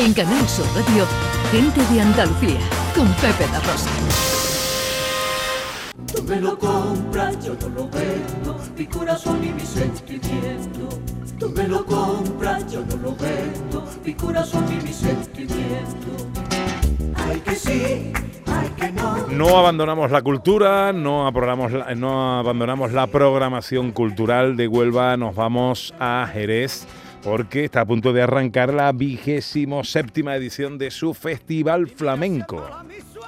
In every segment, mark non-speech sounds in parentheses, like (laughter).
En Canal Sur Radio, Gente de Andalucía, con Pepe La Rosa. Tú me lo compras, yo no lo vendo, mi corazón y mi sentimiento. Tú me lo compras, yo no lo vendo, mi corazón y mi sentimiento. Ay que sí, no. No abandonamos la cultura, no, la, no abandonamos la programación cultural de Huelva, nos vamos a Jerez porque está a punto de arrancar la vigésimo séptima edición de su Festival Flamenco.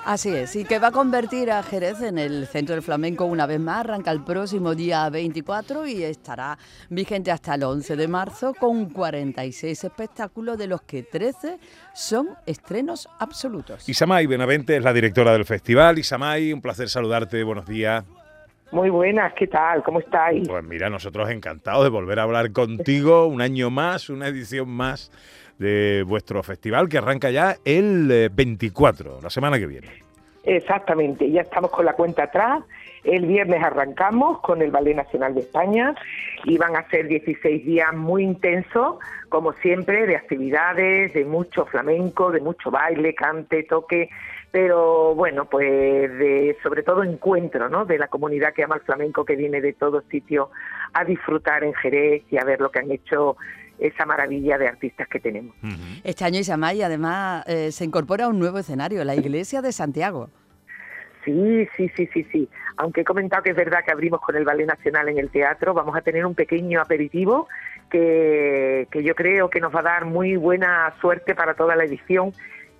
Así es, y que va a convertir a Jerez en el centro del flamenco una vez más. Arranca el próximo día 24 y estará vigente hasta el 11 de marzo con 46 espectáculos, de los que 13 son estrenos absolutos. Isamay Benavente es la directora del festival. Isamay, un placer saludarte, buenos días. Muy buenas, ¿qué tal? ¿Cómo estáis? Pues mira, nosotros encantados de volver a hablar contigo un año más, una edición más de vuestro festival que arranca ya el 24, la semana que viene. Exactamente, ya estamos con la cuenta atrás. El viernes arrancamos con el Ballet Nacional de España y van a ser 16 días muy intensos, como siempre, de actividades, de mucho flamenco, de mucho baile, cante, toque, pero bueno, pues de sobre todo encuentro, ¿no? De la comunidad que ama el flamenco que viene de todos sitios a disfrutar en Jerez y a ver lo que han hecho esa maravilla de artistas que tenemos. Este año Isamay además eh, se incorpora a un nuevo escenario, la Iglesia de Santiago. Sí, sí, sí, sí, sí. Aunque he comentado que es verdad que abrimos con el Ballet Nacional en el teatro, vamos a tener un pequeño aperitivo que, que yo creo que nos va a dar muy buena suerte para toda la edición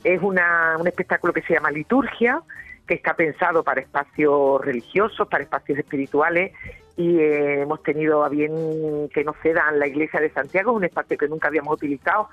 es una, un espectáculo que se llama Liturgia, que está pensado para espacios religiosos, para espacios espirituales y eh, hemos tenido a bien que nos cedan la iglesia de Santiago, un espacio que nunca habíamos utilizado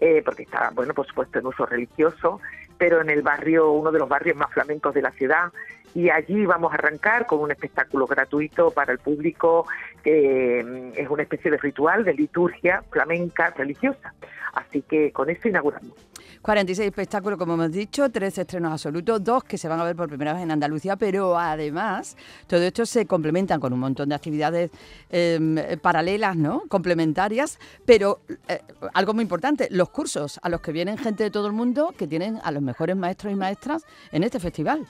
eh, porque está, bueno, por supuesto en uso religioso, pero en el barrio, uno de los barrios más flamencos de la ciudad y allí vamos a arrancar con un espectáculo gratuito para el público que mm, es una especie de ritual de liturgia flamenca religiosa. Así que con eso inauguramos. 46 espectáculos, como hemos dicho, tres estrenos absolutos, dos que se van a ver por primera vez en Andalucía, pero además todo esto se complementan con un montón de actividades em, paralelas, ¿no? Complementarias, pero eh, algo muy importante, los cursos a los que vienen gente de todo el mundo que tienen a los mejores maestros y maestras en este festival.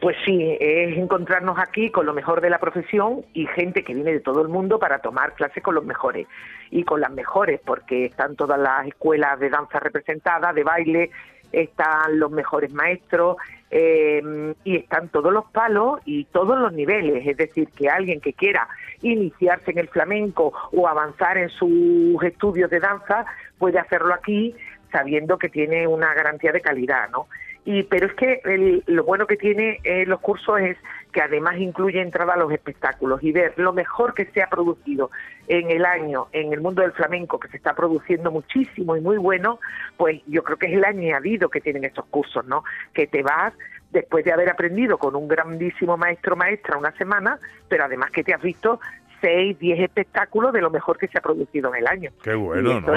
Pues sí, es encontrarnos aquí con lo mejor de la profesión y gente que viene de todo el mundo para tomar clases con los mejores y con las mejores, porque están todas las escuelas de danza representadas, de baile, están los mejores maestros eh, y están todos los palos y todos los niveles. Es decir, que alguien que quiera iniciarse en el flamenco o avanzar en sus estudios de danza puede hacerlo aquí sabiendo que tiene una garantía de calidad, ¿no? Y, pero es que lo bueno que tiene eh, los cursos es que además incluye entrada a los espectáculos y ver lo mejor que se ha producido en el año en el mundo del flamenco, que se está produciendo muchísimo y muy bueno, pues yo creo que es el añadido que tienen estos cursos, ¿no? Que te vas después de haber aprendido con un grandísimo maestro maestra una semana, pero además que te has visto seis, diez espectáculos de lo mejor que se ha producido en el año. Qué bueno, ¿no?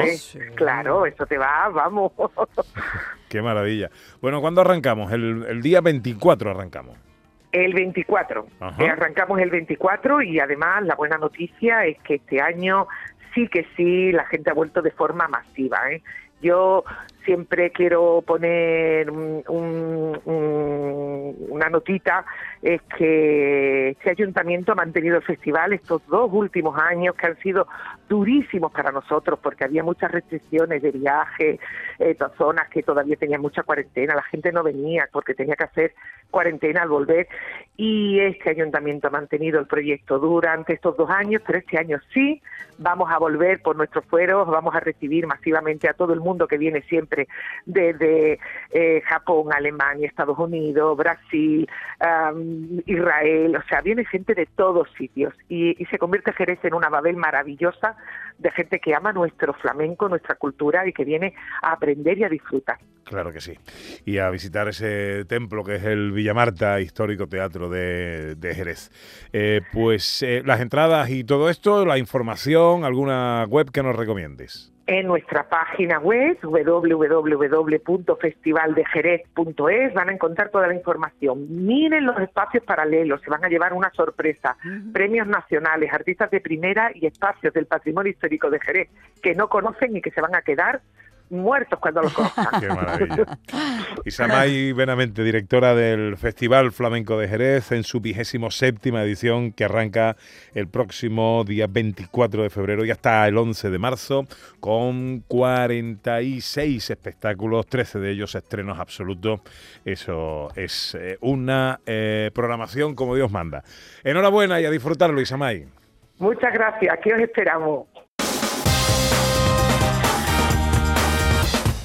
Claro, eso te va, vamos. (laughs) Qué maravilla. Bueno, ¿cuándo arrancamos? El, el día 24 arrancamos. El 24. Eh, arrancamos el 24 y además la buena noticia es que este año sí que sí la gente ha vuelto de forma masiva. ¿eh? Yo siempre quiero poner una notita, es que este ayuntamiento ha mantenido el festival estos dos últimos años que han sido durísimos para nosotros porque había muchas restricciones de viaje, eh, zonas que todavía tenían mucha cuarentena, la gente no venía porque tenía que hacer cuarentena al volver y este ayuntamiento ha mantenido el proyecto durante estos dos años, pero este año sí, vamos a volver por nuestros fueros, vamos a recibir masivamente a todo el mundo que viene siempre desde eh, Japón, Alemania, Estados Unidos, Brasil, Israel, o sea, viene gente de todos sitios y, se convierte Jerez en una Babel maravillosa de gente que ama nuestro flamenco, nuestra cultura y que viene a aprender y a disfrutar. Claro que sí. Y a visitar ese templo que es el Villamarta Histórico Teatro de, Jerez. Eh, pues eh, las entradas y todo esto, la información, alguna web que nos recomiendes en nuestra página web www.festivaldejerez.es van a encontrar toda la información. Miren los espacios paralelos, se van a llevar una sorpresa, premios nacionales, artistas de primera y espacios del patrimonio histórico de Jerez que no conocen y que se van a quedar muertos cuando los conozcan. Qué maravilla. Isamay Benamente, directora del Festival Flamenco de Jerez, en su vigésimo séptima edición que arranca el próximo día 24 de febrero y hasta el 11 de marzo, con 46 espectáculos, 13 de ellos estrenos absolutos. Eso es eh, una eh, programación como Dios manda. Enhorabuena y a disfrutarlo, Isamay. Muchas gracias, aquí os esperamos.